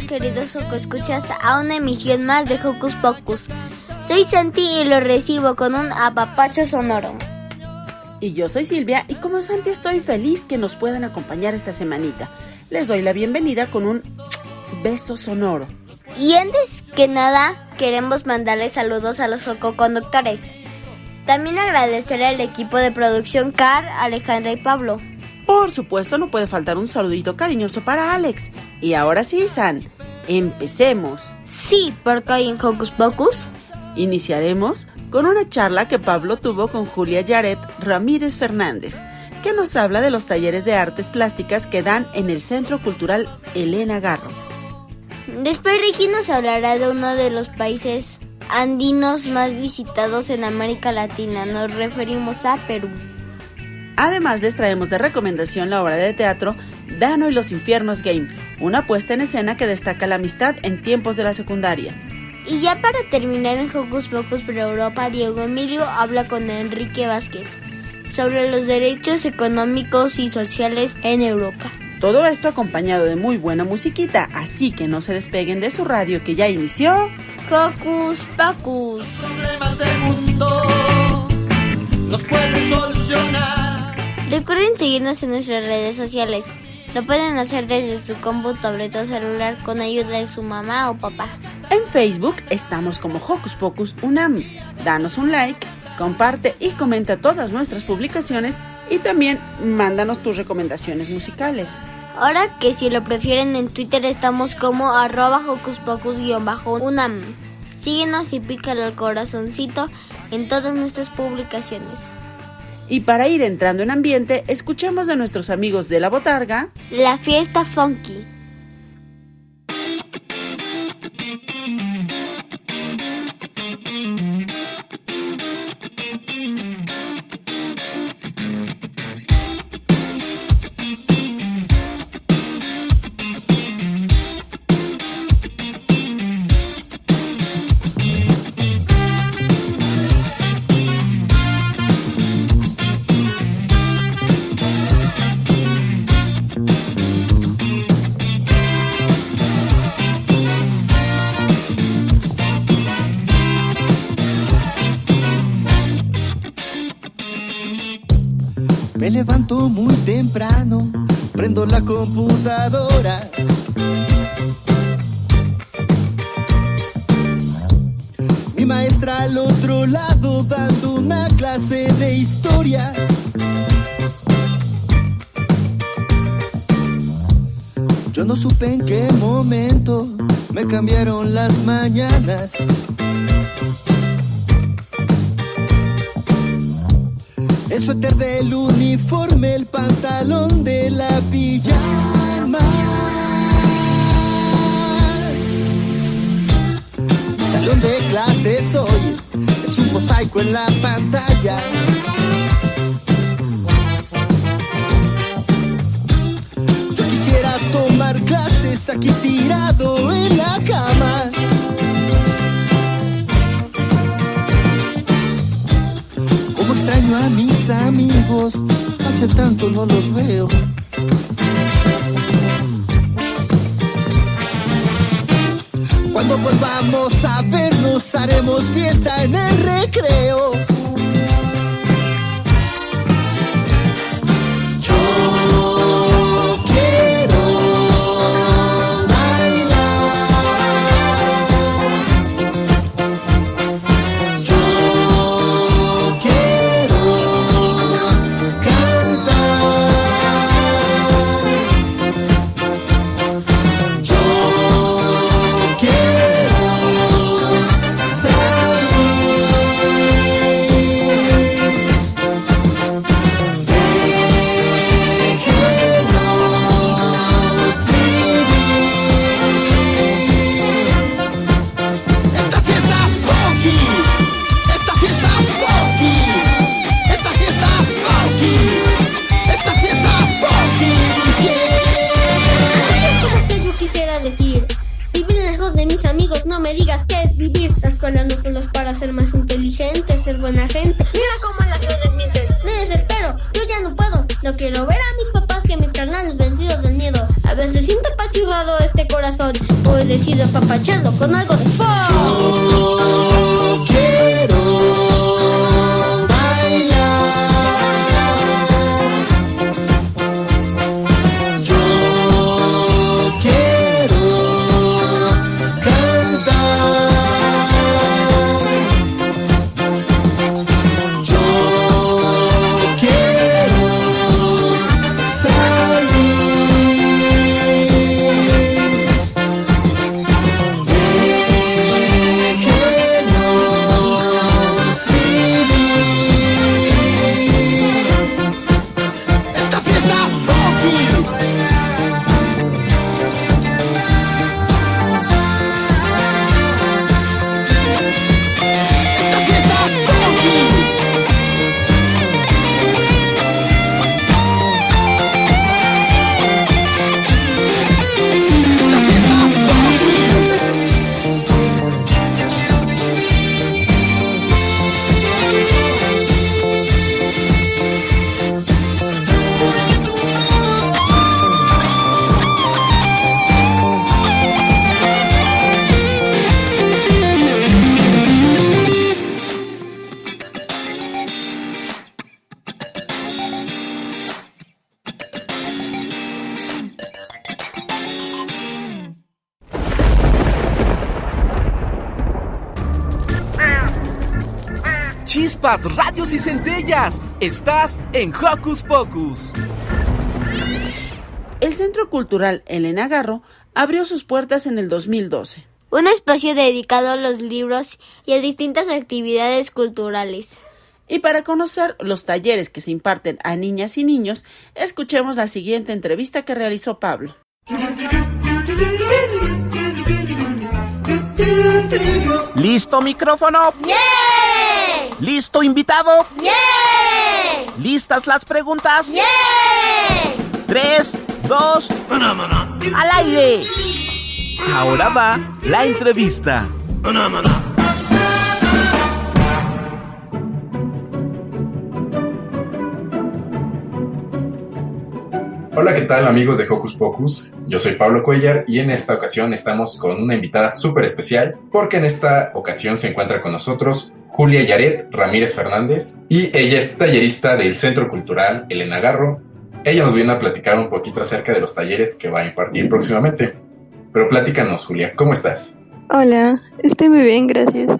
Bienvenidos queridos escuchas a una emisión más de Hocus Pocus. Soy Santi y lo recibo con un apapacho sonoro. Y yo soy Silvia y como Santi estoy feliz que nos puedan acompañar esta semanita. Les doy la bienvenida con un beso sonoro. Y antes que nada, queremos mandarles saludos a los fococonductores. También agradecerle al equipo de producción Car, Alejandra y Pablo. Por supuesto, no puede faltar un saludito cariñoso para Alex. Y ahora sí, San, empecemos. Sí, porque hoy en Hocus Pocus Iniciaremos con una charla que Pablo tuvo con Julia Yaret Ramírez Fernández, que nos habla de los talleres de artes plásticas que dan en el Centro Cultural Elena Garro. Después Ricky nos hablará de uno de los países andinos más visitados en América Latina. Nos referimos a Perú. Además, les traemos de recomendación la obra de teatro Dano y los Infiernos Game, una puesta en escena que destaca la amistad en tiempos de la secundaria. Y ya para terminar en Hocus Pocus por Europa, Diego Emilio habla con Enrique Vázquez sobre los derechos económicos y sociales en Europa. Todo esto acompañado de muy buena musiquita, así que no se despeguen de su radio que ya inició. Hocus Pocus. problemas del mundo los puedes solucionar. Recuerden seguirnos en nuestras redes sociales. Lo pueden hacer desde su compu, tableta o celular con ayuda de su mamá o papá. En Facebook estamos como Hocus Pocus Unam. Danos un like, comparte y comenta todas nuestras publicaciones y también mándanos tus recomendaciones musicales. Ahora que si lo prefieren en Twitter estamos como arroba hocus pocus-unam. Síguenos y pícale al corazoncito en todas nuestras publicaciones. Y para ir entrando en ambiente, escuchemos de nuestros amigos de la botarga. La fiesta funky. Computadora. Mi maestra al otro lado dando una clase de historia. Yo no supe en qué momento me cambiaron las mañanas. Suéter del uniforme, el pantalón de la pijama. Salón de clases hoy es un mosaico en la pantalla. Yo quisiera tomar clases aquí tirado hace tanto no los veo. Cuando volvamos a vernos haremos fiesta en el recreo. Radios y centellas. Estás en Hocus Pocus. El Centro Cultural Elena Garro abrió sus puertas en el 2012. Un espacio dedicado a los libros y a distintas actividades culturales. Y para conocer los talleres que se imparten a niñas y niños, escuchemos la siguiente entrevista que realizó Pablo. ¿Listo micrófono? ¿Listo, invitado? ¡Yeah! ¿Listas las preguntas? ¡Yeah! Tres, dos, al aire. Ahora va la entrevista. Hola, ¿qué tal amigos de Hocus Pocus? Yo soy Pablo Cuellar y en esta ocasión estamos con una invitada súper especial porque en esta ocasión se encuentra con nosotros Julia Yaret Ramírez Fernández y ella es tallerista del Centro Cultural Elena Garro. Ella nos viene a platicar un poquito acerca de los talleres que va a impartir próximamente. Pero platícanos, Julia, ¿cómo estás? Hola, estoy muy bien, gracias.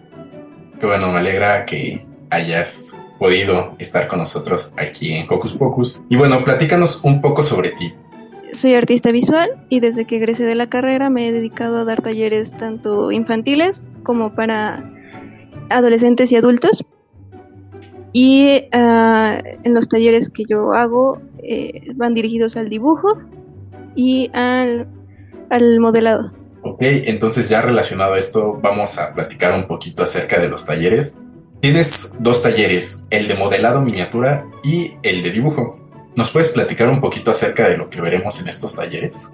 Qué bueno, me alegra que hayas podido estar con nosotros aquí en Hocus Pocus. Y bueno, platícanos un poco sobre ti. Soy artista visual y desde que egresé de la carrera me he dedicado a dar talleres tanto infantiles como para adolescentes y adultos. Y ah, en los talleres que yo hago eh, van dirigidos al dibujo y al, al modelado. Ok, entonces ya relacionado a esto, vamos a platicar un poquito acerca de los talleres. Tienes dos talleres, el de modelado miniatura y el de dibujo. ¿Nos puedes platicar un poquito acerca de lo que veremos en estos talleres?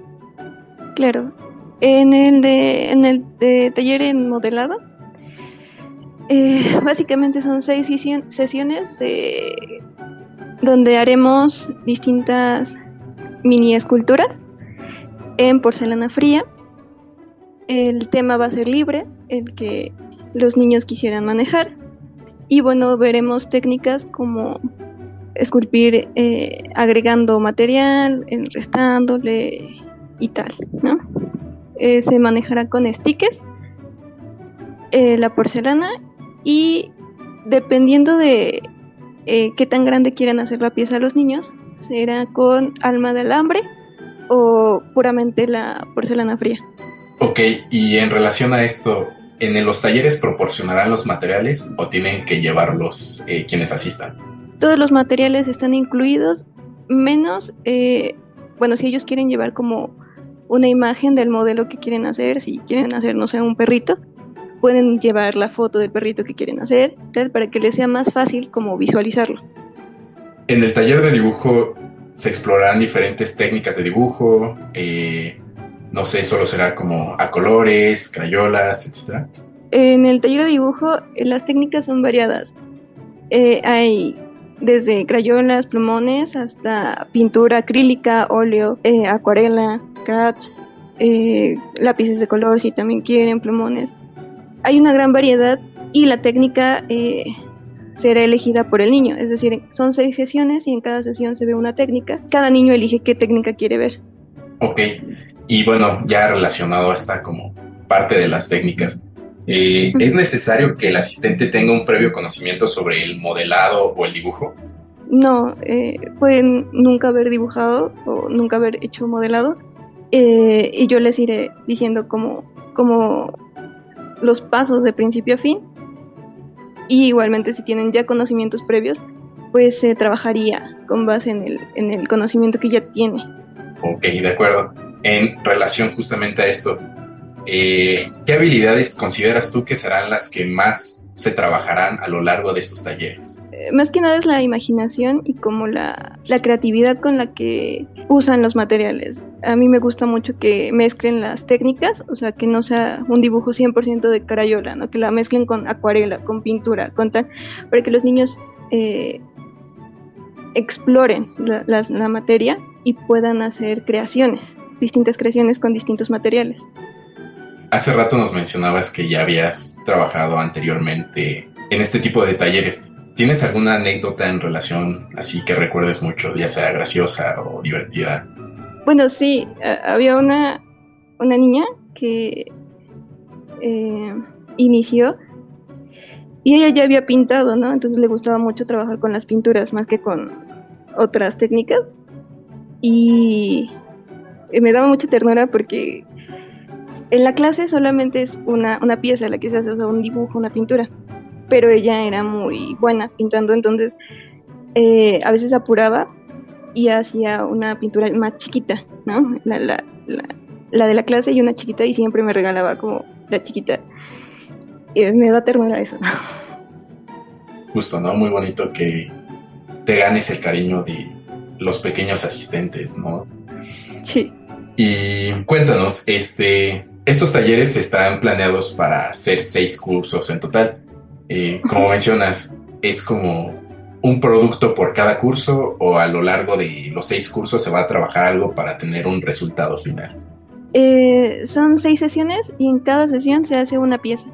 Claro. En el de, en el de taller en modelado, eh, básicamente son seis sesiones donde haremos distintas mini esculturas en porcelana fría El tema va a ser libre, el que los niños quisieran manejar. Y bueno, veremos técnicas como esculpir eh, agregando material, restándole y tal, ¿no? Eh, se manejará con stickers, la porcelana y dependiendo de qué tan grande quieran hacer la pieza los niños, será con alma de alambre o puramente la porcelana fría. Ok, y en relación a esto, ¿en los talleres proporcionarán los materiales o tienen que llevarlos quienes asistan? Todos los materiales están incluidos, menos, eh, bueno, si ellos quieren llevar como una imagen del modelo que quieren hacer, si quieren hacer, no sé, un perrito, pueden llevar la foto del perrito que quieren hacer, tal, para que les sea más fácil como visualizarlo. En el taller de dibujo se explorarán diferentes técnicas de dibujo, eh, no sé, solo será como a colores, crayolas, etc. En el taller de dibujo eh, las técnicas son variadas. hay desde crayolas, plumones, hasta pintura acrílica, óleo, eh, acuarela, scratch, eh, lápices de color si también quieren, plumones. Hay una gran variedad y la técnica eh, será elegida por el niño, es decir, son seis sesiones y en cada sesión se ve una técnica. Cada niño elige qué técnica quiere ver. Ok, y bueno, ya relacionado a esta como parte de las técnicas, eh, ¿Es necesario que el asistente tenga un previo conocimiento sobre el modelado o el dibujo? No, eh, pueden nunca haber dibujado o nunca haber hecho modelado eh, y yo les iré diciendo como, como los pasos de principio a fin y igualmente si tienen ya conocimientos previos pues se trabajaría con base en el, en el conocimiento que ya tiene. Ok, de acuerdo. En relación justamente a esto, eh, ¿Qué habilidades consideras tú que serán las que más se trabajarán a lo largo de estos talleres? Más que nada es la imaginación y como la, creatividad con la que usan los materiales. A mí me gusta mucho que mezclen las técnicas, o sea, que no sea un dibujo 100% de carayola, ¿no? que la mezclen con acuarela, con pintura, con tal, para que los niños eh, exploren la materia y puedan hacer creaciones, distintas creaciones con distintos materiales. Hace rato nos mencionabas que ya habías trabajado anteriormente en este tipo de talleres. ¿Tienes alguna anécdota en relación así que recuerdes mucho, ya sea graciosa o divertida? Bueno, sí, había una, una niña que eh, inició y ella ya había pintado, ¿no? Entonces le gustaba mucho trabajar con las pinturas más que con otras técnicas. Y me daba mucha ternura porque en la clase solamente es una, una pieza la que se hace, o sea, un dibujo, una pintura. Pero ella era muy buena pintando, entonces eh, a veces apuraba y hacía una pintura más chiquita, ¿no? La, la, la, de la clase y una chiquita y siempre me regalaba como la chiquita. Y me da ternura eso. Justo, ¿no? Muy bonito que te ganes el cariño de los pequeños asistentes, ¿no? Sí. Y cuéntanos, este, estos talleres están planeados para ser seis cursos en total. Eh, como mencionas, ¿es como un producto por cada curso o a lo largo de los seis cursos se va a trabajar algo para tener un resultado final? Eh, son seis sesiones y en cada sesión se hace una pieza.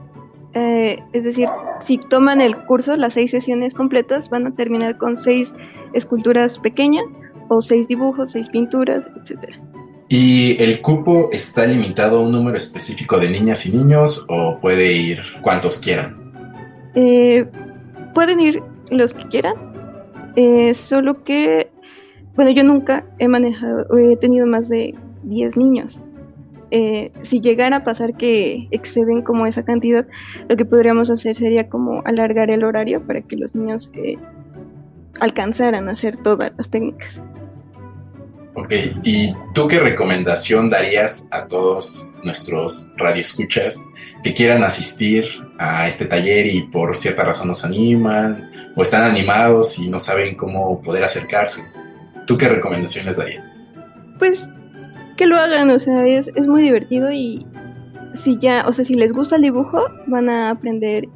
Eh, es decir, si toman el curso, las seis sesiones completas van a terminar con seis esculturas pequeñas o seis dibujos, seis pinturas, etcétera. ¿Y el cupo está limitado a un número específico de niñas y niños o puede ir cuantos quieran? Eh, pueden ir los que quieran, eh, solo que, bueno, yo nunca he manejado, he tenido más de 10 niños. Eh, si llegara a pasar que exceden como esa cantidad, lo que podríamos hacer sería como alargar el horario para que los niños alcanzaran a hacer todas las técnicas. Ok, ¿y tú qué recomendación darías a todos nuestros radioescuchas que quieran asistir a este taller y por cierta razón nos animan o están animados y no saben cómo poder acercarse? ¿Tú qué recomendación les darías? Pues que lo hagan, o sea, es, es muy divertido y si ya, o sea, si les gusta el dibujo, van a aprender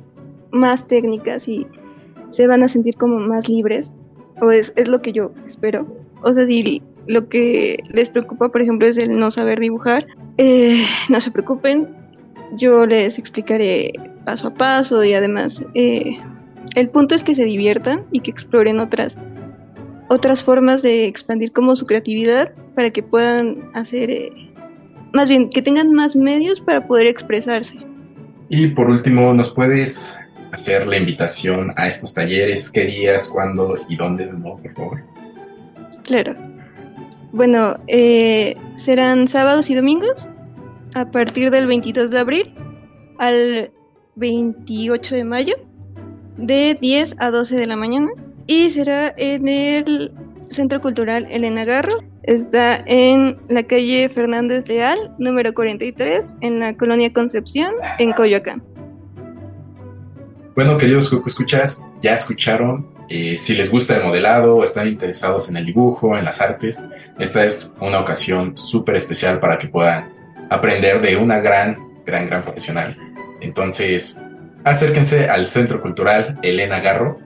más técnicas y se van a sentir como más libres, o es, es lo que yo espero. O sea, si lo que les preocupa, por ejemplo, es el no saber dibujar. Eh, no se preocupen, yo les explicaré paso a paso y además eh, el punto es que se diviertan y que exploren otras otras formas de expandir como su creatividad para que puedan hacer eh, más bien que tengan más medios para poder expresarse. Y por último, ¿nos puedes hacer la invitación a estos talleres? ¿Qué días, cuándo y dónde de nuevo, por favor? Claro. Bueno, eh, serán sábados y domingos a partir del 22 de abril al 28 de mayo de 10 a 12 de la mañana y será en el Centro Cultural Elena Garro. Está en la calle Fernández Leal, número 43, en la colonia Concepción, en Coyoacán. Bueno, queridos escuchas, ya escucharon. Eh, si les gusta el modelado están interesados en el dibujo, en las artes, esta es una ocasión súper especial para que puedan aprender de una gran, gran, gran profesional. Entonces, acérquense al Centro Cultural Elena Garro.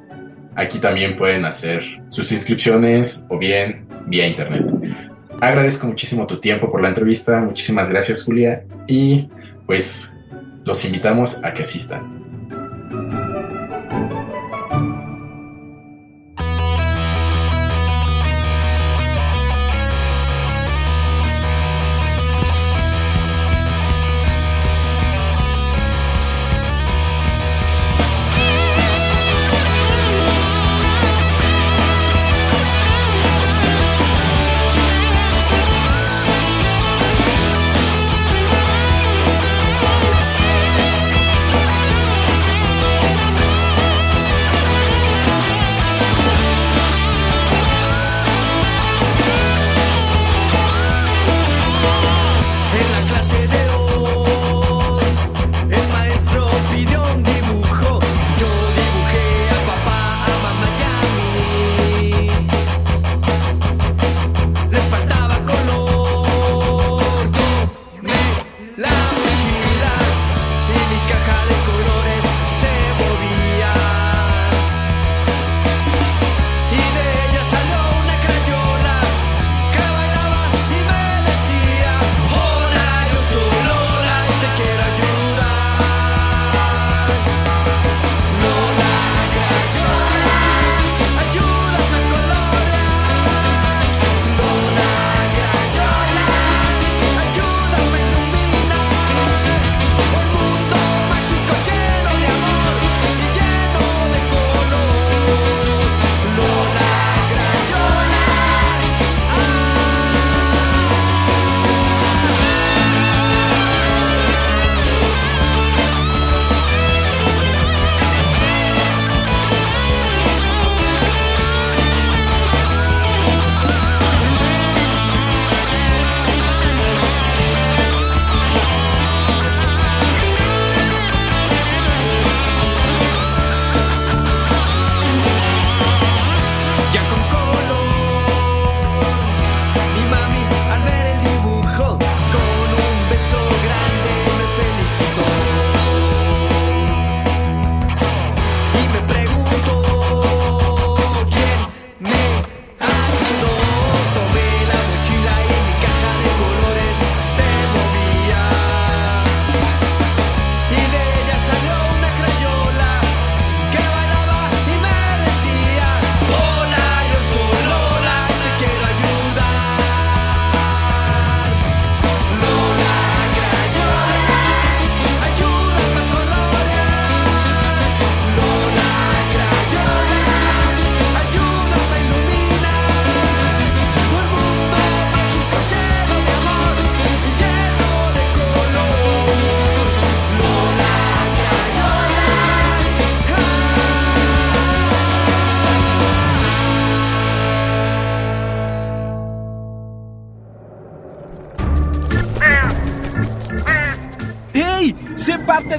Aquí también pueden hacer sus inscripciones o bien vía internet. Agradezco muchísimo tu tiempo por la entrevista. Muchísimas gracias, Julia. Y pues los invitamos a que asistan.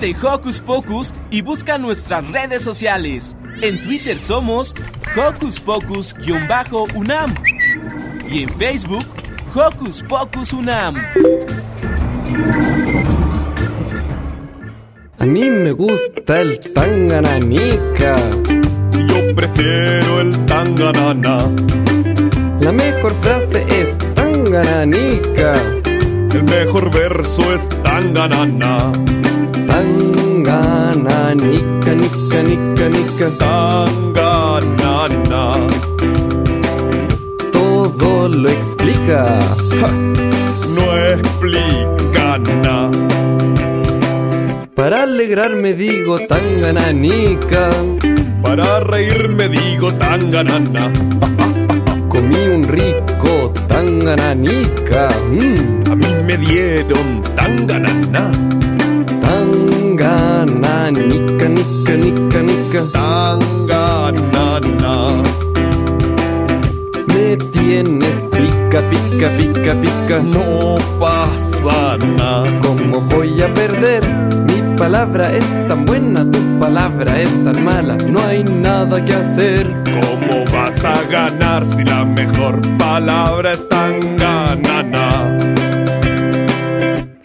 De Hocus Pocus y busca nuestras redes sociales. En Twitter somos Hocus Pocus-UNAM y en Facebook Hocus Pocus UNAM. A mí me gusta el tangananica. Yo prefiero el tanganana. La mejor frase es tangananica. El mejor verso es tanganana. Tangana, nica, nica, nica, nica. Tanganana. Todo lo explica. No explica nada. Para alegrarme digo tangananica. Para reírme digo tanganana. Comí un rico tangananica. Mm. A mí me dieron tanganana. Tangana, nica, nica, nica, nica. Tanganana. Me tienes pica, pica, pica, pica. No pasa nada. ¿Cómo voy a perder? Mi palabra es tan buena, tu palabra es tan mala. No hay nada que hacer. ¿Cómo vas a ganar si la mejor palabra es tanganana?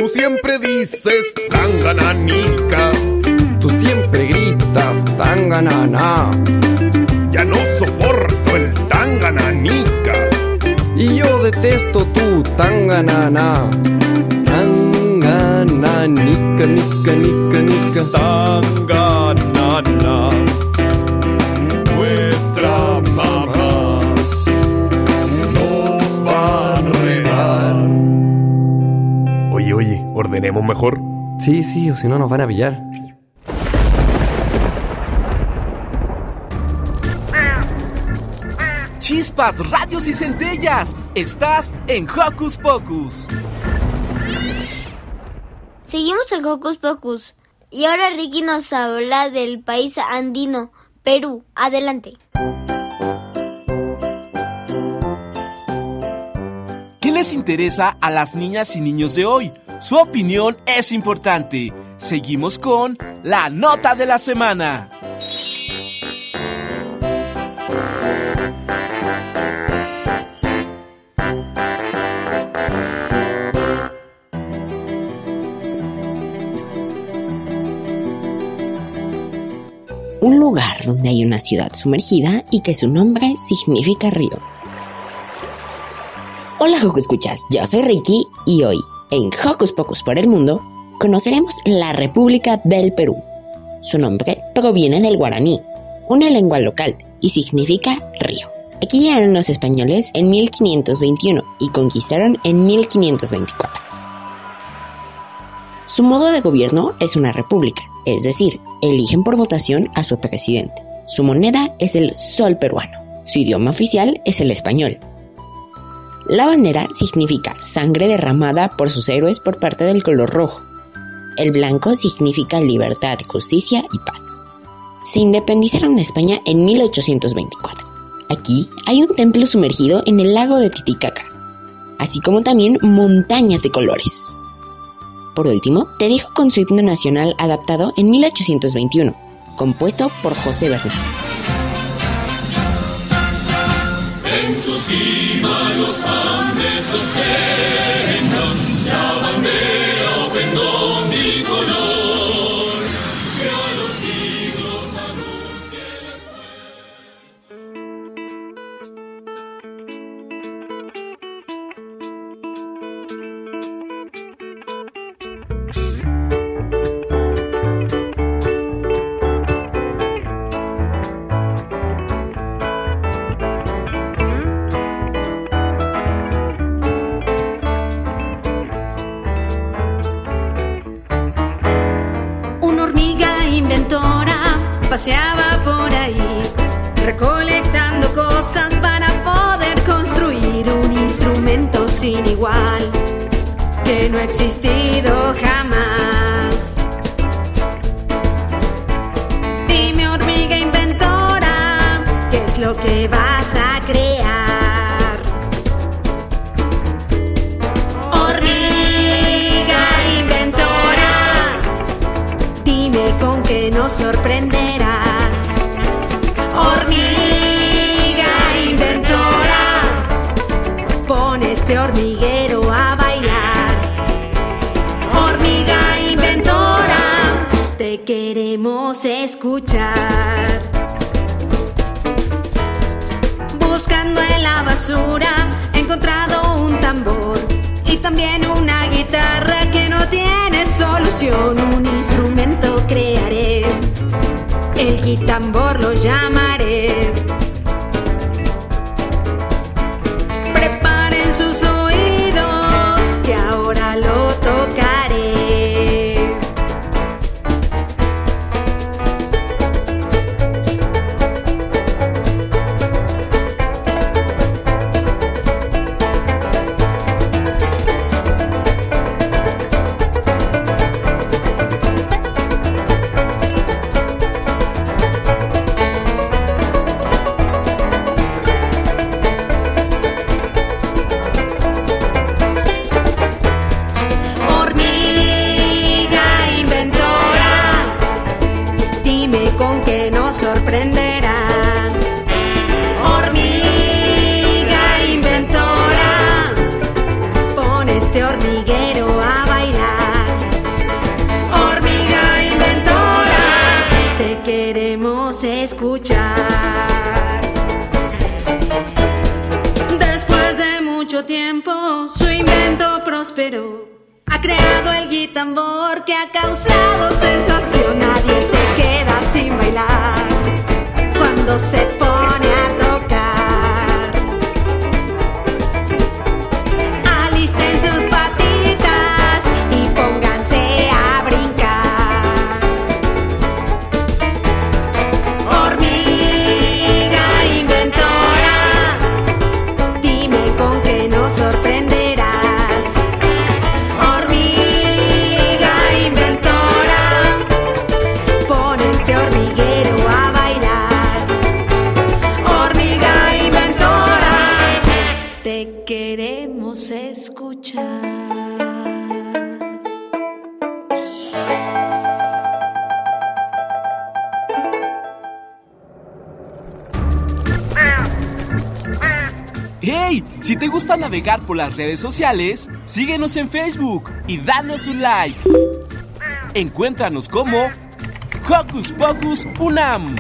Tú siempre dices tangananica. Tú siempre gritas tanganana. Ya no soporto el tangananica. Y yo detesto tu tanganana. Tangana, nica, nica, nica, nica. Mejor. Sí, sí, o si no nos van a pillar. Chispas, radios y centellas. Estás en Hocus Pocus. Seguimos en Hocus Pocus. Y ahora Ricky nos habla del país andino, Perú. Adelante. ¿Qué les interesa a las niñas y niños de hoy? Su opinión es importante. Seguimos con la nota de la semana. Un lugar donde hay una ciudad sumergida y que su nombre significa río. Hola Joco Escuchas, yo soy Ricky y hoy, en Hocus Pocus por el Mundo, conoceremos la República del Perú. Su nombre proviene del guaraní, una lengua local, y significa río. Aquí llegaron los españoles en 1521 y conquistaron en 1524. Su modo de gobierno es una república, es decir, eligen por votación a su presidente. Su moneda es el sol peruano. Su idioma oficial es el español. La bandera significa sangre derramada por sus héroes por parte del color rojo. El blanco significa libertad, justicia y paz. Se independizaron de España en 1824. Aquí hay un templo sumergido en el lago de Titicaca, así como también montañas de colores. Por último, te dejo con su himno nacional adaptado en 1821, compuesto por José Bernal. En su cima los ¡Hey! Si te gusta navegar por las redes sociales, síguenos en Facebook y danos un like. Encuéntranos como Hocus Pocus Unam.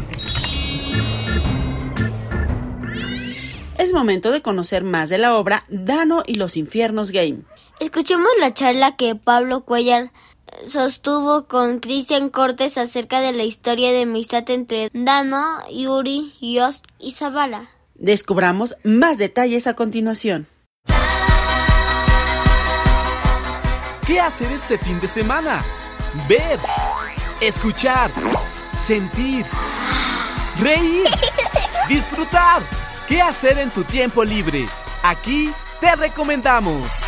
Es momento de conocer más de la obra Dano y los Infiernos Game. Escuchemos la charla que Pablo Cuellar sostuvo con Cristian Cortes acerca de la historia de amistad entre Dano, Yuri, Yost y Zavala. Descubramos más detalles a continuación. ¿Qué hacer este fin de semana? Ver, escuchar, sentir, reír, disfrutar. ¿Qué hacer en tu tiempo libre? Aquí te recomendamos.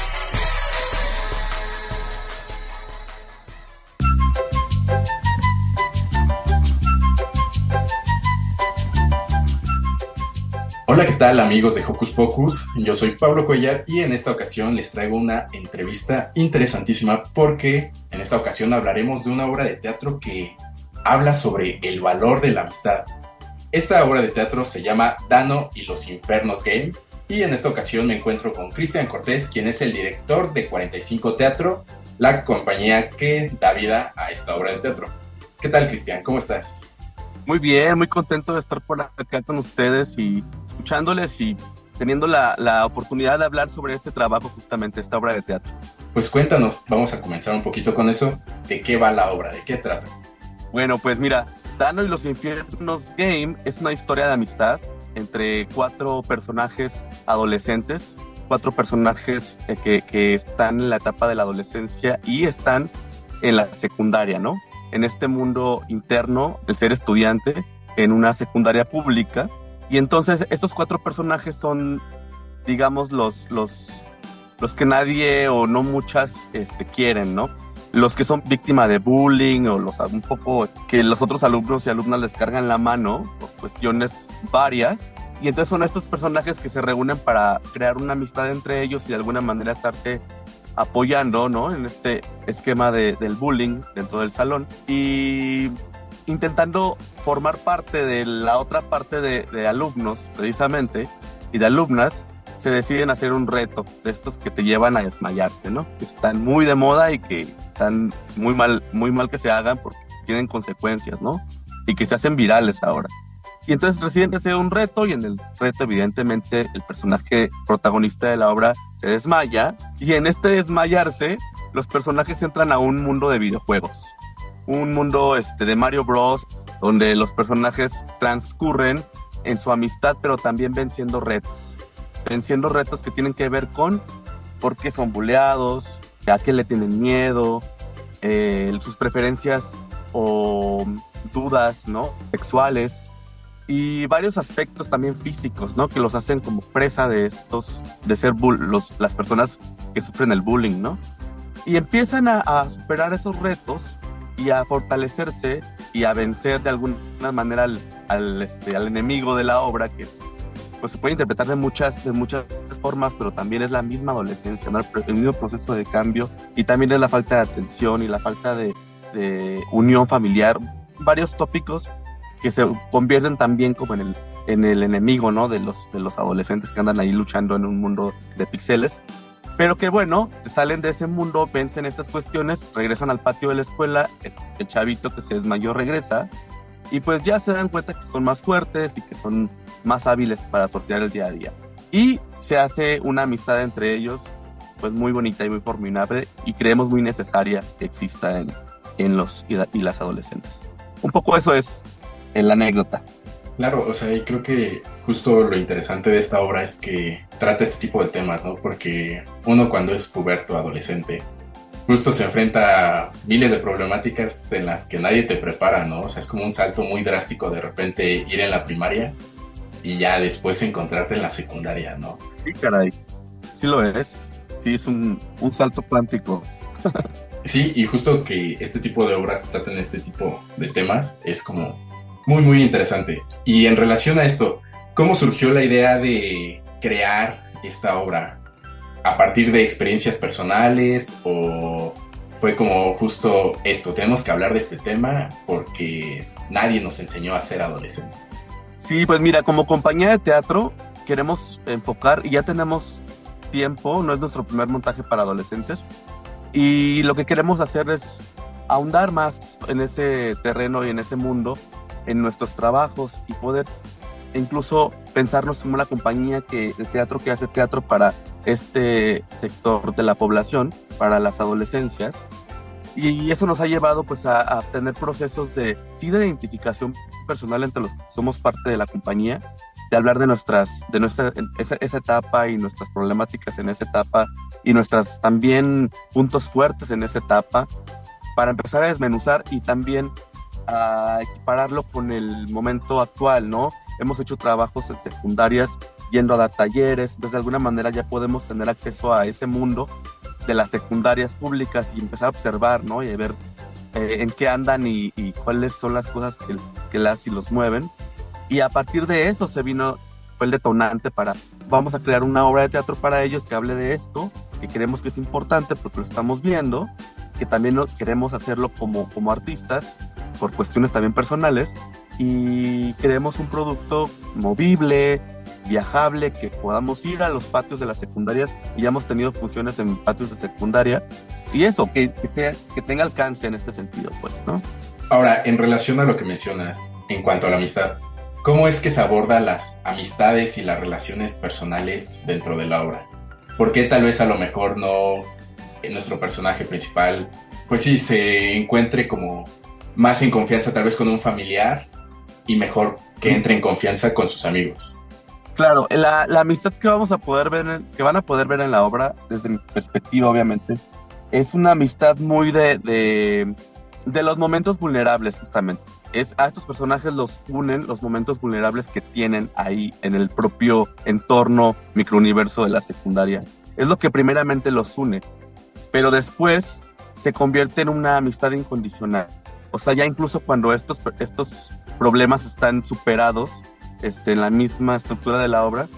Hola, ¿qué tal amigos de Hocus Pocus? Yo soy Pablo Cuellar y en esta ocasión les traigo una entrevista interesantísima porque en esta ocasión hablaremos de una obra de teatro que habla sobre el valor de la amistad. Esta obra de teatro se llama Dano y los Infernos Game y en esta ocasión me encuentro con Cristian Cortés, quien es el director de 45 Teatro, la compañía que da vida a esta obra de teatro. ¿Qué tal Cristian? ¿Cómo estás? Muy bien, muy contento de estar por acá con ustedes y escuchándoles y teniendo la, la, oportunidad de hablar sobre este trabajo, justamente esta obra de teatro. Pues cuéntanos, vamos a comenzar un poquito con eso. ¿De qué va la obra? ¿De qué trata? Bueno, pues mira, Dano y los Infiernos Game es una historia de amistad entre cuatro personajes adolescentes, cuatro personajes eh, que, que están en la etapa de la adolescencia y están en la secundaria, ¿no? En este mundo interno, el ser estudiante en una secundaria pública. Y entonces estos cuatro personajes son, digamos, los, los, los que nadie o no muchas este, quieren, ¿no? Los que son víctimas de bullying o los un poco que los otros alumnos y alumnas les cargan la mano por cuestiones varias. Y entonces son estos personajes que se reúnen para crear una amistad entre ellos y de alguna manera estarse apoyando, ¿no? En este esquema de, del bullying dentro del salón y intentando formar parte de la otra parte de, de, alumnos, precisamente, y de alumnas, se deciden hacer un reto de estos que te llevan a desmayarte, ¿no? Que están muy de moda y que están muy mal, muy mal que se hagan porque tienen consecuencias, ¿no? Y que se hacen virales ahora. Y entonces reciben ese un reto y en el reto evidentemente el personaje protagonista de la obra se desmaya y en este desmayarse los personajes entran a un mundo de videojuegos. Un mundo este, de Mario Bros. donde los personajes transcurren en su amistad pero también venciendo retos. Venciendo retos que tienen que ver con por qué son buleados, a qué le tienen miedo, eh, sus preferencias o dudas, ¿no? Sexuales y varios aspectos también físicos, ¿no? Que los hacen como presa de estos, de ser los, las personas que sufren el bullying, ¿no? Y empiezan a, superar esos retos y a fortalecerse y a vencer de alguna manera al, al, este, al enemigo de la obra, que es, pues se puede interpretar de muchas, de muchas formas, pero también es la misma adolescencia, ¿no? el mismo proceso de cambio y también es la falta de atención y la falta de, de unión familiar, varios tópicos que se convierten también como en el, en el enemigo, ¿no? De los, de los adolescentes que andan ahí luchando en un mundo de píxeles. Pero que bueno, salen de ese mundo, vencen estas cuestiones, regresan al patio de la escuela, el, chavito que se desmayó regresa y pues ya se dan cuenta que son más fuertes y que son más hábiles para sortear el día a día. Y se hace una amistad entre ellos, pues muy bonita y muy formidable y creemos muy necesaria que exista en, en los y las adolescentes. Un poco eso es la anécdota. Claro, o sea, y creo que justo lo interesante de esta obra es que trata este tipo de temas, ¿no? Porque uno cuando es puberto, adolescente, justo se enfrenta a miles de problemáticas en las que nadie te prepara, ¿no? O sea, es como un salto muy drástico de repente ir en la primaria y ya después encontrarte en la secundaria, ¿no? Sí, caray. Sí lo es. Sí, es un, un salto cuántico. sí, y justo que este tipo de obras traten este tipo de temas es como muy, muy interesante. Y en relación a esto, ¿cómo surgió la idea de crear esta obra? ¿A partir de experiencias personales o fue como justo esto, tenemos que hablar de este tema porque nadie nos enseñó a ser adolescentes? Sí, pues mira, como compañía de teatro queremos enfocar y ya tenemos tiempo, no es nuestro primer montaje para adolescentes y lo que queremos hacer es ahondar más en ese terreno y en ese mundo en nuestros trabajos y poder incluso pensarnos como una compañía que el teatro que hace teatro para este sector de la población, para las adolescencias. Y eso nos ha llevado pues a, tener procesos de, sí, de identificación personal entre los que somos parte de la compañía, de hablar de nuestras, de nuestra, esa, esa etapa y nuestras problemáticas en esa etapa y nuestras también puntos fuertes en esa etapa, para empezar a desmenuzar y también a equipararlo con el momento actual, ¿no? Hemos hecho trabajos en secundarias yendo a dar talleres, de alguna manera ya podemos tener acceso a ese mundo de las secundarias públicas y empezar a observar, ¿no? Y ver eh, en qué andan y, cuáles son las cosas que, que las y los mueven. Y a partir de eso se vino, fue el detonante para, vamos a crear una obra de teatro para ellos que hable de esto, que creemos que es importante porque lo estamos viendo, que también queremos hacerlo como, como artistas por cuestiones también personales y queremos un producto movible, viajable, que podamos ir a los patios de las secundarias y ya hemos tenido funciones en patios de secundaria y eso, que, sea, que tenga alcance en este sentido, pues, ¿no? Ahora, en relación a lo que mencionas en cuanto a la amistad, ¿cómo es que se aborda las amistades y las relaciones personales dentro de la obra? ¿Por qué tal vez a lo mejor no nuestro personaje principal, pues sí, se encuentre como más en confianza tal vez con un familiar y mejor que entre en confianza con sus amigos. Claro, la, la amistad que vamos a poder ver, que van a poder ver en la obra, desde mi perspectiva obviamente, es una amistad muy de, de, de los momentos vulnerables justamente. Es, a estos personajes los unen los momentos vulnerables que tienen ahí en el propio entorno microuniverso de la secundaria. Es lo que primeramente los une, pero después se convierte en una amistad incondicional o sea, ya incluso cuando estos, estos problemas están superados este, en la misma estructura de la obra,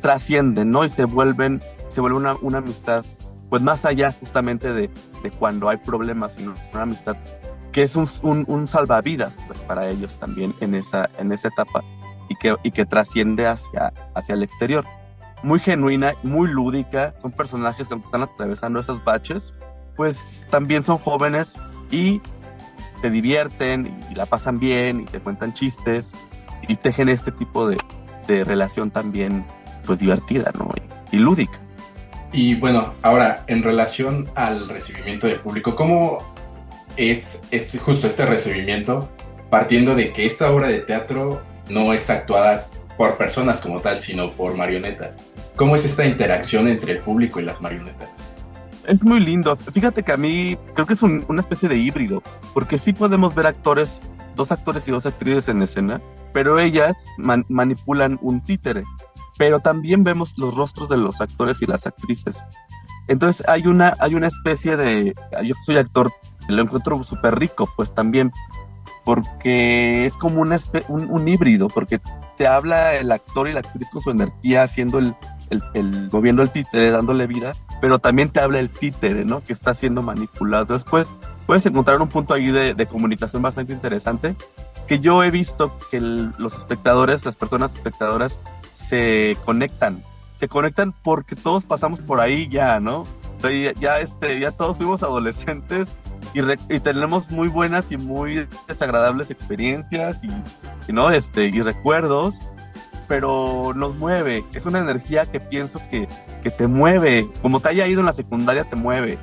trascienden, ¿no? Y se vuelven, se vuelve una, una amistad, pues más allá justamente de, de, cuando hay problemas, sino una amistad que es un, un, un, salvavidas, pues para ellos también en esa, en esa etapa y que, y que trasciende hacia, hacia el exterior. Muy genuina, muy lúdica, son personajes que están atravesando esos baches, pues también son jóvenes y se divierten y la pasan bien y se cuentan chistes y tejen este tipo de, de relación también pues divertida, ¿no? Y, lúdica. Y bueno, ahora, en relación al recibimiento del público, ¿cómo es este, justo este recibimiento partiendo de que esta obra de teatro no es actuada por personas como tal, sino por marionetas? ¿Cómo es esta interacción entre el público y las marionetas? Es muy lindo. Fíjate que a mí creo que es una especie de híbrido, porque sí podemos ver actores, dos actores y dos actrices en escena, pero ellas manipulan un títere pero también vemos los rostros de los actores y las actrices. Entonces hay una, hay una especie de, yo soy actor, lo encuentro súper rico, pues también, porque es como una un, un, híbrido, porque te habla el actor y la actriz con su energía haciendo el, el, el, moviendo el títere, dándole vida, pero también te habla el títere, ¿no? Que está siendo manipulado. Después puedes encontrar un punto ahí de, de comunicación bastante interesante, que yo he visto que los espectadores, las personas espectadoras, se conectan. Se conectan porque todos pasamos por ahí ya, ¿no? O ya, este, ya todos fuimos adolescentes y, tenemos muy buenas y muy desagradables experiencias y, ¿no? este, y recuerdos, pero nos mueve. Es una energía que pienso que, que te mueve. Como te haya ido en la secundaria, te mueve.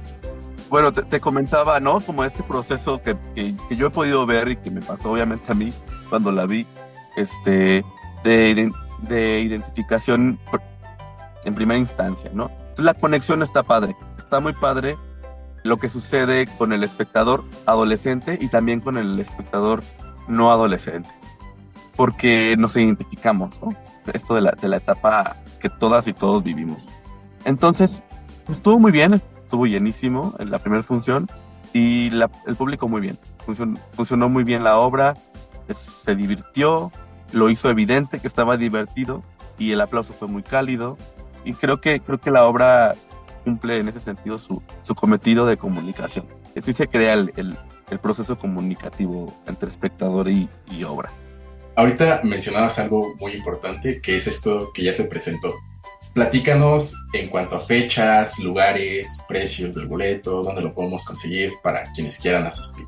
Bueno, te, comentaba, ¿no? Como este proceso que, que, que, yo he podido ver y que me pasó obviamente a mí cuando la vi, este, de, de identificación en primera instancia, ¿no? Entonces la conexión está padre, está muy padre lo que sucede con el espectador adolescente y también con el espectador no adolescente, porque nos identificamos, ¿no? Esto de la, de la etapa que todas y todos vivimos. Entonces, estuvo muy bien, estuvo llenísimo en la primera función y el público muy bien. Funcionó, funcionó muy bien la obra, se divirtió, lo hizo evidente que estaba divertido y el aplauso fue muy cálido y creo que, creo que la obra cumple en ese sentido su, su cometido de comunicación. Así se crea el, el, proceso comunicativo entre espectador y, y obra. Ahorita mencionabas algo muy importante, que es esto que ya se presentó. Platícanos en cuanto a fechas, lugares, precios del boleto, dónde lo podemos conseguir para quienes quieran asistir.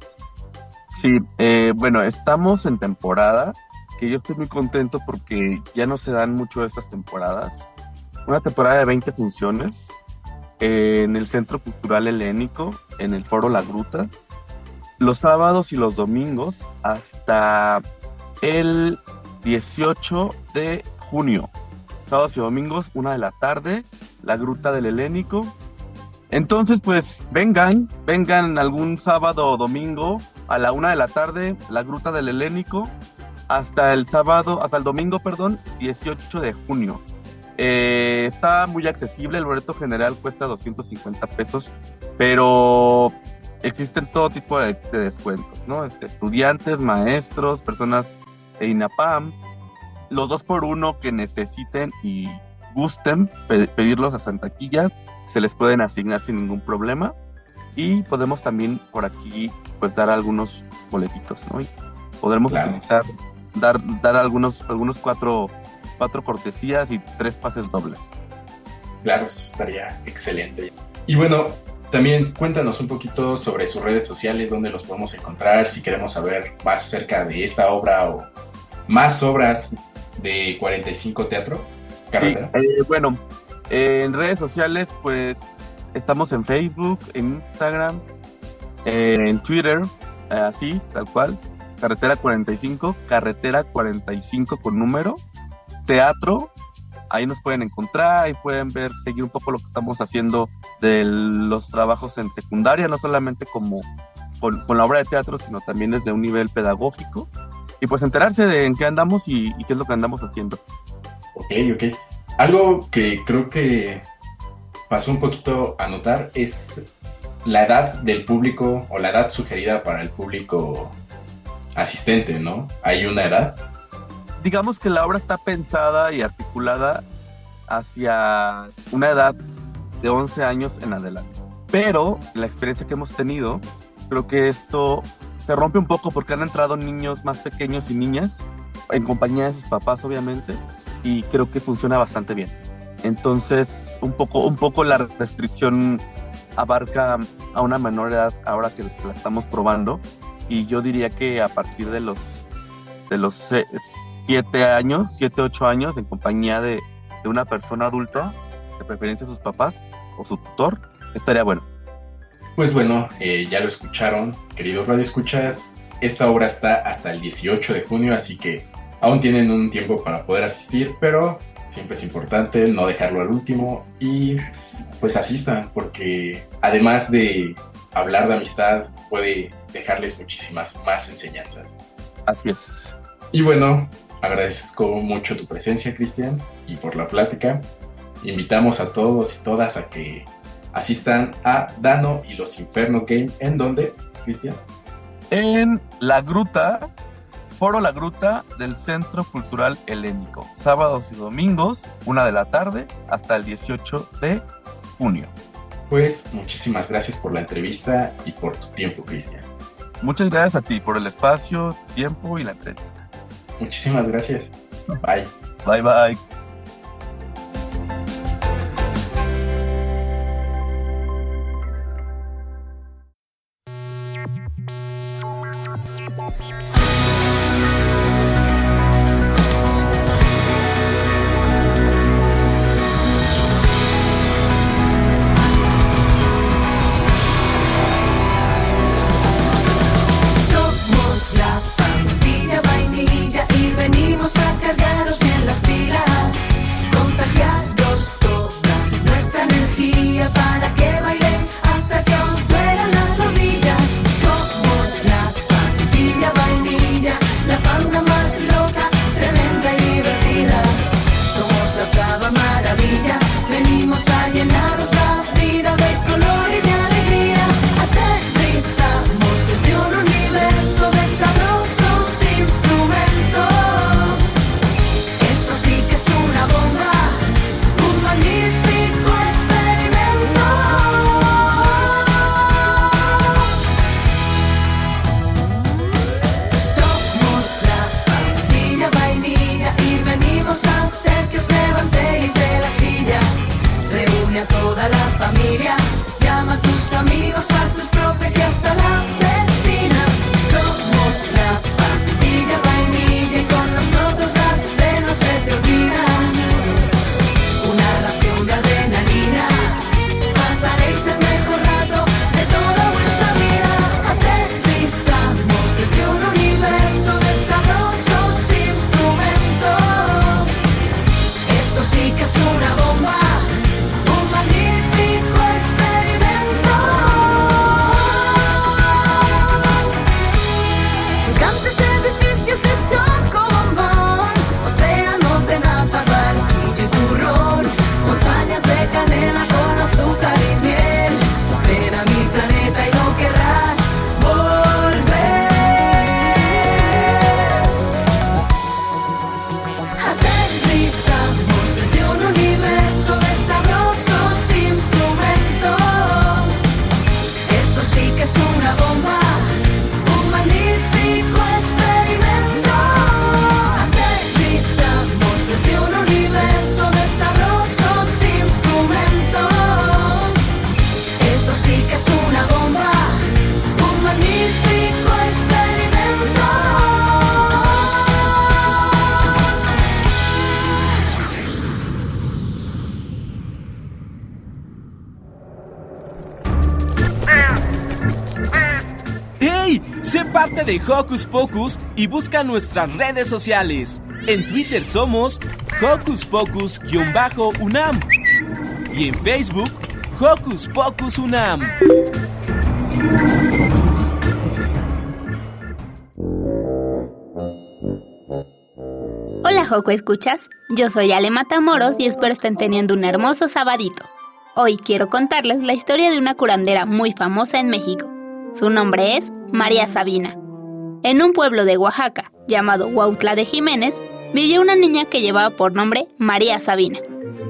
Sí, eh, bueno, estamos en temporada que yo estoy muy contento porque ya no se dan mucho estas temporadas. Una temporada de 20 funciones en el Centro Cultural Helénico, en el Foro La Gruta, los sábados y los domingos hasta el 18 de junio. Sábados y domingos, una de la tarde, la Gruta del Helénico. Entonces, pues vengan, vengan algún sábado o domingo a la una de la tarde, la Gruta del Helénico hasta el sábado, hasta el domingo, perdón, 18 de junio. Eh, está muy accesible, el boleto general cuesta 250 pesos, pero existen todo tipo de, descuentos, ¿no? Este, estudiantes, maestros, personas de INAPAM, los dos por uno que necesiten y gusten pedirlos a Santa Quilla, se les pueden asignar sin ningún problema y podemos también por aquí pues dar algunos boletitos, ¿no? Y podremos utilizar dar, dar algunos, algunos cuatro, cuatro cortesías y tres pases dobles. Claro, eso estaría excelente. Y bueno, también cuéntanos un poquito sobre sus redes sociales, dónde los podemos encontrar, si queremos saber más acerca de esta obra o más obras de 45 Teatro. Sí, eh, bueno, en redes sociales pues estamos en Facebook, en Instagram, en Twitter, así, tal cual carretera 45, carretera 45 con número, teatro, ahí nos pueden encontrar, y pueden ver, seguir un poco lo que estamos haciendo de los trabajos en secundaria, no solamente como con, la obra de teatro, sino también desde un nivel pedagógico, y pues enterarse de en qué andamos y, y qué es lo que andamos haciendo. Ok, ok. Algo que creo que pasó un poquito a notar es la edad del público o la edad sugerida para el público asistente, ¿no? ¿Hay una edad? Digamos que la obra está pensada y articulada hacia una edad de 11 años en adelante. Pero la experiencia que hemos tenido, creo que esto se rompe un poco porque han entrado niños más pequeños y niñas, en compañía de sus papás obviamente, y creo que funciona bastante bien. Entonces, un poco, un poco la restricción abarca a una menor edad ahora que la estamos probando, y yo diría que a partir de los de los siete años, siete, ocho años en compañía de, de una persona adulta, de preferencia sus papás o su tutor, estaría bueno. Pues bueno, eh, ya lo escucharon, queridos radioescuchas. Esta obra está hasta el 18 de junio, así que aún tienen un tiempo para poder asistir, pero siempre es importante no dejarlo al último y pues asistan, porque además de hablar de amistad, puede dejarles muchísimas más enseñanzas. Así es. Y bueno, agradezco mucho tu presencia, Cristian, y por la plática. Invitamos a todos y todas a que asistan a Dano y los Infernos Game. ¿En dónde, Cristian? En La Gruta, Foro La Gruta del Centro Cultural Helénico. Sábados y domingos, una de la tarde, hasta el 18 de junio. Pues muchísimas gracias por la entrevista y por tu tiempo, Cristian. Muchas gracias a ti por el espacio, tiempo y la entrevista. Muchísimas gracias. Bye. Bye bye. De Hocus Pocus y busca nuestras redes sociales. En Twitter somos Hocus Pocus-UNAM y en Facebook Hocus Pocus UNAM. Hola Joco Escuchas, yo soy Ale Matamoros y espero estén teniendo un hermoso sabadito. Hoy quiero contarles la historia de una curandera muy famosa en México. Su nombre es María Sabina. En un pueblo de Oaxaca, llamado Huautla de Jiménez, vivió una niña que llevaba por nombre María Sabina.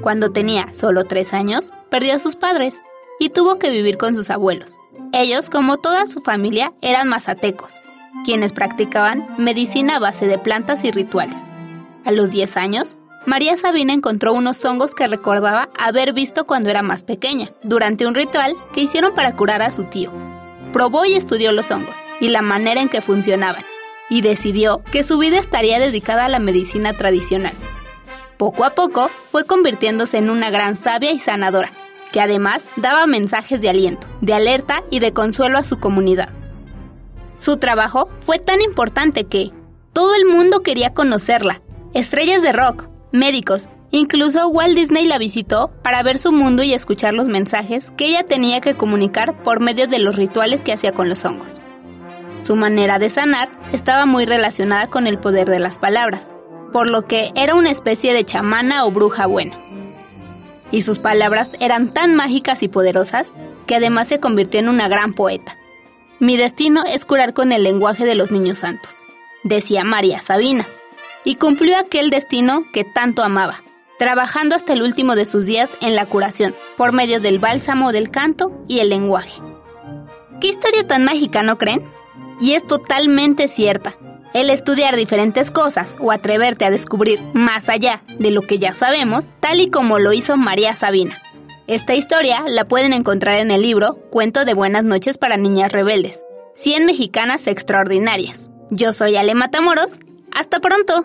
Cuando tenía solo tres años, perdió a sus padres y tuvo que vivir con sus abuelos. Ellos, como toda su familia, eran mazatecos, quienes practicaban medicina a base de plantas y rituales. A los 10 años, María Sabina encontró unos hongos que recordaba haber visto cuando era más pequeña, durante un ritual que hicieron para curar a su tío. Probó y estudió los hongos y la manera en que funcionaban. y decidió que su vida estaría dedicada a la medicina tradicional. Poco a poco fue convirtiéndose en una gran sabia y sanadora, que además daba mensajes de aliento, de alerta y de consuelo a su comunidad. Su trabajo fue tan importante que todo el mundo quería conocerla. Estrellas de rock, médicos, incluso Walt Disney la visitó para ver su mundo y escuchar los mensajes que ella tenía que comunicar por medio de los rituales que hacía con los hongos. Su manera de sanar estaba muy relacionada con el poder de las palabras, por lo que era una especie de chamana o bruja buena. Y sus palabras eran tan mágicas y poderosas que además se convirtió en una gran poeta. Mi destino es curar con el lenguaje de los niños santos, decía María Sabina, y cumplió aquel destino que tanto amaba, trabajando hasta el último de sus días en la curación, por medio del bálsamo del canto y el lenguaje. ¿Qué historia tan mágica, no creen? Y es totalmente cierta. El estudiar diferentes cosas o atreverte a descubrir más allá de lo que ya sabemos, tal y como lo hizo María Sabina. Esta historia la pueden encontrar en el libro Cuento de Buenas noches para Niñas Rebeldes. 100 mexicanas extraordinarias. Yo soy Ale Matamoros. Hasta pronto.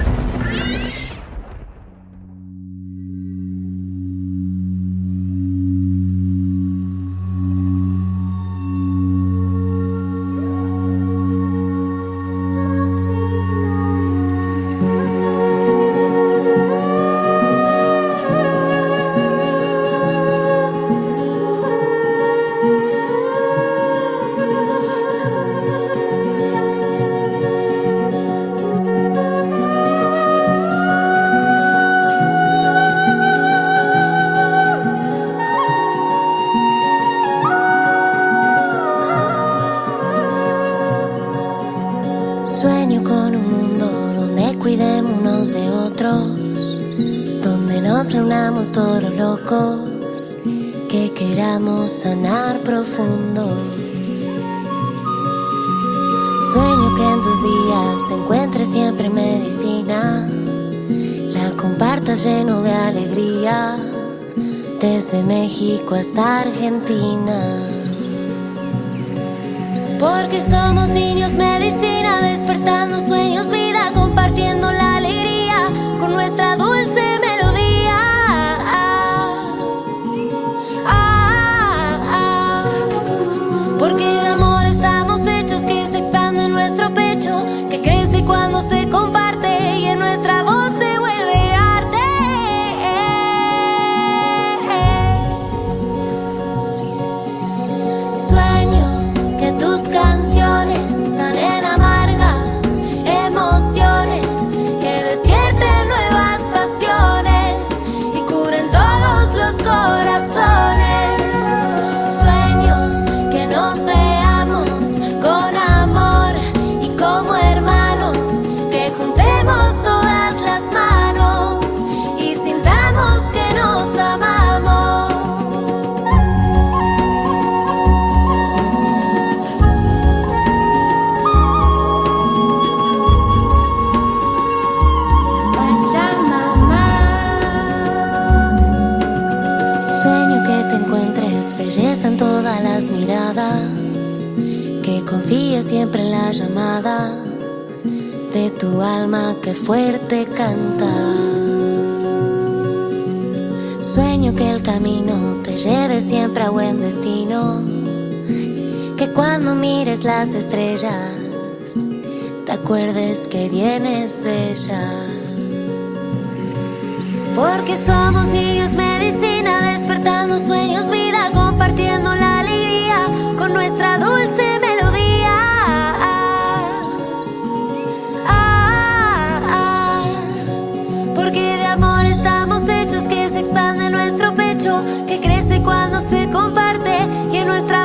Sueño con un mundo donde cuidémonos de otros, donde nos reunamos todos locos, que queramos sanar profundo. Sueño que en tus días encuentres siempre medicina, la compartas lleno de alegría, desde México hasta Argentina. Porque somos niños medicina, despertando sueños, vida, compartiendo la tu alma que fuerte canta. Sueño que el camino te lleve siempre a buen destino, que cuando mires las estrellas te acuerdes que vienes de ellas. Porque somos niños medicina, despertando sueños, vida, compartiendo la alegría con nuestra dulce cuando se comparte y en nuestra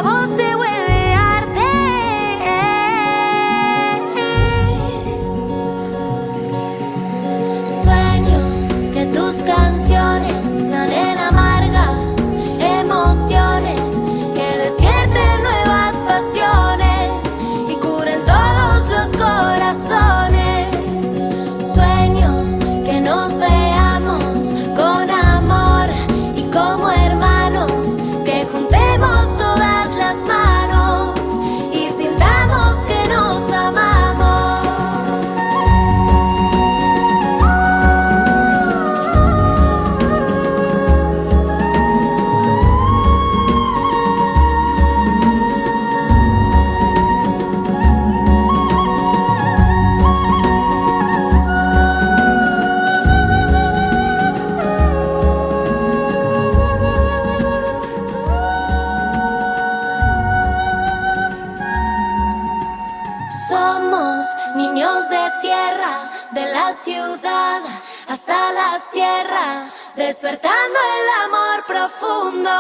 profundo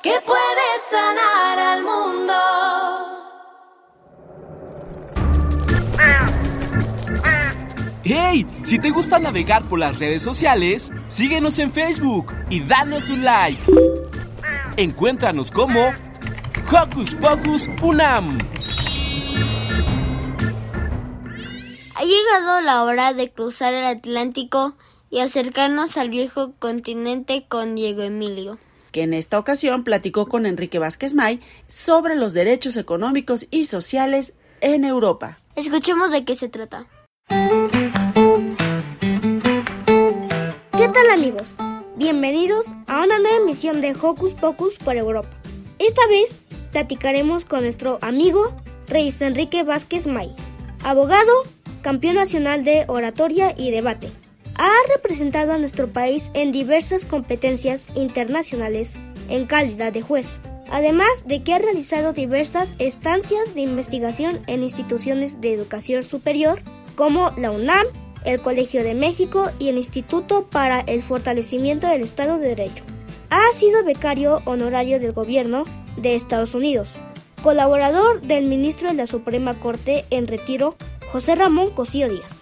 que puede sanar al mundo. ¡Hey! Si te gusta navegar por las redes sociales, síguenos en Facebook y danos un like. Encuéntranos como Hocus Pocus Unam. Ha llegado la hora de cruzar el Atlántico y acercarnos al viejo continente con Diego Emilio que en esta ocasión platicó con Enrique Vázquez May sobre los derechos económicos y sociales en Europa. Escuchemos de qué se trata. ¿Qué tal amigos? Bienvenidos a una nueva emisión de Hocus Pocus por Europa. Esta vez platicaremos con nuestro amigo Reyes Enrique Vázquez May, abogado, campeón nacional de oratoria y debate. Ha representado a nuestro país en diversas competencias internacionales en calidad de juez, además de que ha realizado diversas estancias de investigación en instituciones de educación superior como la UNAM, el Colegio de México y el Instituto para el Fortalecimiento del Estado de Derecho. Ha sido becario honorario del gobierno de Estados Unidos, colaborador del ministro de la Suprema Corte en retiro, José Ramón Cosío Díaz.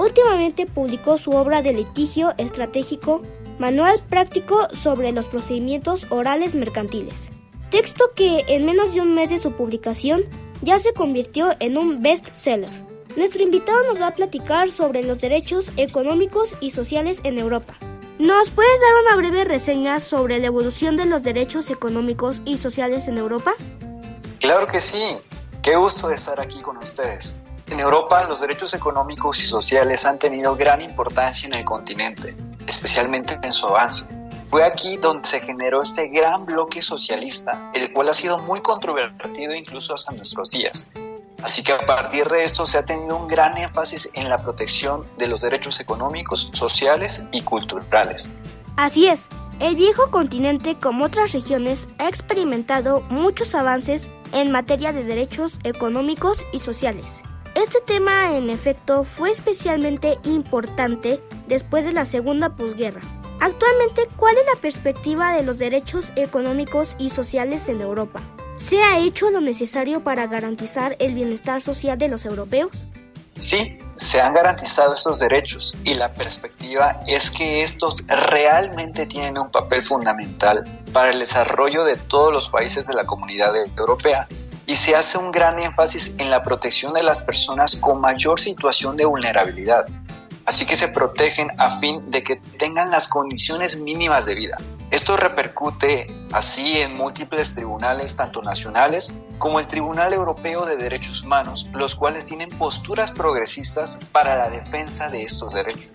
Últimamente publicó su obra de litigio estratégico, Manual Práctico sobre los Procedimientos Orales Mercantiles. Texto que en menos de un mes de su publicación ya se convirtió en un bestseller. Nuestro invitado nos va a platicar sobre los derechos económicos y sociales en Europa. ¿Nos puedes dar una breve reseña sobre la evolución de los derechos económicos y sociales en Europa? Claro que sí. Qué gusto de estar aquí con ustedes. En Europa, los derechos económicos y sociales han tenido gran importancia en el continente, especialmente en su avance. Fue aquí donde se generó este gran bloque socialista, el cual ha sido muy controvertido incluso hasta nuestros días. Así que a partir de esto se ha tenido un gran énfasis en la protección de los derechos económicos, sociales y culturales. Así es, el viejo continente, como otras regiones, ha experimentado muchos avances en materia de derechos económicos y sociales. Este tema, en efecto, fue especialmente importante después de la segunda posguerra. Actualmente, ¿cuál es la perspectiva de los derechos económicos y sociales en Europa? ¿Se ha hecho lo necesario para garantizar el bienestar social de los europeos? Sí, se han garantizado estos derechos y la perspectiva es que estos realmente tienen un papel fundamental para el desarrollo de todos los países de la comunidad europea y se hace un gran énfasis en la protección de las personas con mayor situación de vulnerabilidad. Así que se protegen a fin de que tengan las condiciones mínimas de vida. Esto repercute así en múltiples tribunales, tanto nacionales como el Tribunal Europeo de Derechos Humanos, los cuales tienen posturas progresistas para la defensa de estos derechos.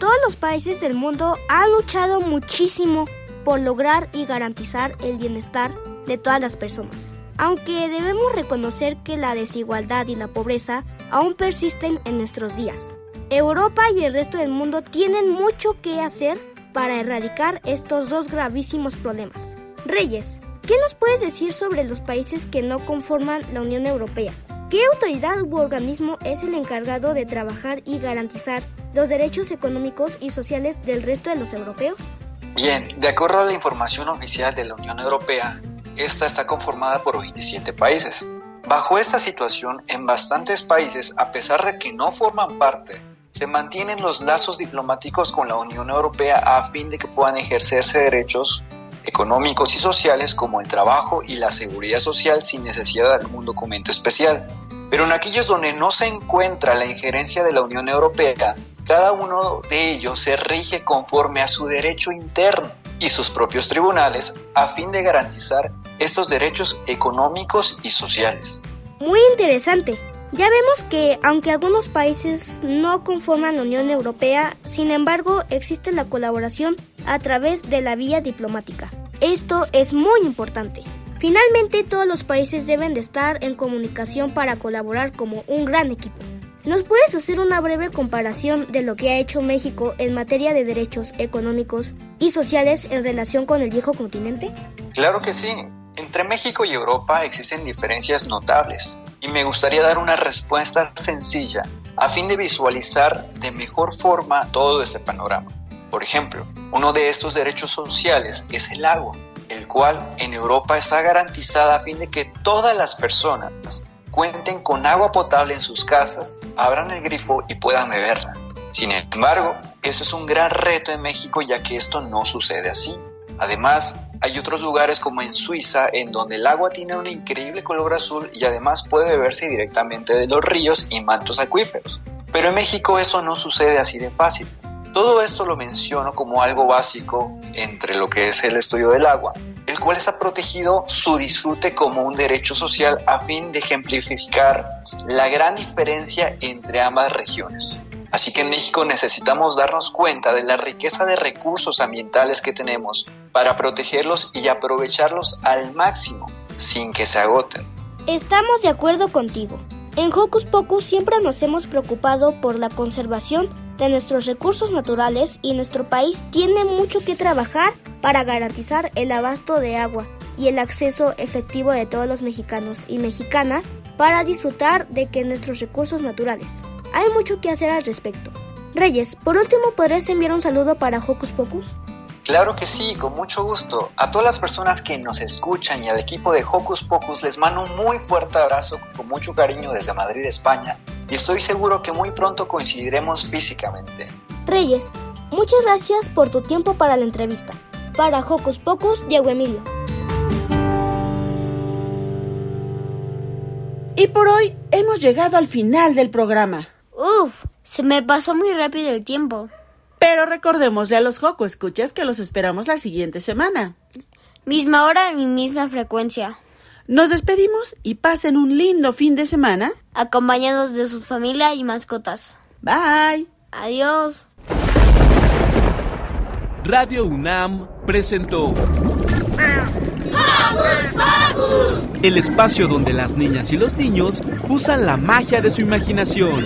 Todos los países del mundo han luchado muchísimo por lograr y garantizar el bienestar de todas las personas. Aunque debemos reconocer que la desigualdad y la pobreza aún persisten en nuestros días. Europa y el resto del mundo tienen mucho que hacer para erradicar estos dos gravísimos problemas. Reyes, ¿qué nos puedes decir sobre los países que no conforman la Unión Europea? ¿Qué autoridad u organismo es el encargado de trabajar y garantizar los derechos económicos y sociales del resto de los europeos? Bien, de acuerdo a la información oficial de la Unión Europea, esta está conformada por 27 países. Bajo esta situación, en bastantes países, a pesar de que no forman parte se mantienen los lazos diplomáticos con la Unión Europea a fin de que puedan ejercerse derechos económicos y sociales como el trabajo y la seguridad social sin necesidad de algún documento especial. Pero en aquellos donde no se encuentra la injerencia de la Unión Europea, cada uno de ellos se rige conforme a su derecho interno y sus propios tribunales a fin de garantizar estos derechos económicos y sociales. Muy interesante. Ya vemos que aunque algunos países no conforman la Unión Europea, sin embargo existe la colaboración a través de la vía diplomática. Esto es muy importante. Finalmente todos los países deben de estar en comunicación para colaborar como un gran equipo. ¿Nos puedes hacer una breve comparación de lo que ha hecho México en materia de derechos económicos y sociales en relación con el viejo continente? Claro que sí. Entre México y Europa existen diferencias notables y me gustaría dar una respuesta sencilla a fin de visualizar de mejor forma todo este panorama. Por ejemplo, uno de estos derechos sociales es el agua, el cual en Europa está garantizada a fin de que todas las personas cuenten con agua potable en sus casas, abran el grifo y puedan beberla. Sin embargo, eso es un gran reto en México ya que esto no sucede así. Además, hay otros lugares como en Suiza en donde el agua tiene un increíble color azul y además puede beberse directamente de los ríos y mantos acuíferos. Pero en México eso no sucede así de fácil. Todo esto lo menciono como algo básico entre lo que es el estudio del agua, el cual está protegido su disfrute como un derecho social a fin de ejemplificar la gran diferencia entre ambas regiones. Así que en México necesitamos darnos cuenta de la riqueza de recursos ambientales que tenemos para protegerlos y aprovecharlos al máximo sin que se agoten. Estamos de acuerdo contigo. En Hocus Pocus siempre nos hemos preocupado por la conservación de nuestros recursos naturales y nuestro país tiene mucho que trabajar para garantizar el abasto de agua y el acceso efectivo de todos los mexicanos y mexicanas para disfrutar de que nuestros recursos naturales. Hay mucho que hacer al respecto. Reyes, por último, ¿podrías enviar un saludo para Hocus Pocus? Claro que sí, con mucho gusto. A todas las personas que nos escuchan y al equipo de Hocus Pocus les mando un muy fuerte abrazo con mucho cariño desde Madrid, España. Y estoy seguro que muy pronto coincidiremos físicamente. Reyes, muchas gracias por tu tiempo para la entrevista. Para Hocus Pocus, Diego Emilio. Y por hoy hemos llegado al final del programa. Uf, se me pasó muy rápido el tiempo. Pero recordémosle a los Joco Escuchas que los esperamos la siguiente semana. Misma hora y misma frecuencia. Nos despedimos y pasen un lindo fin de semana. Acompañados de su familia y mascotas. Bye. Adiós. Radio UNAM presentó el espacio donde las niñas y los niños usan la magia de su imaginación.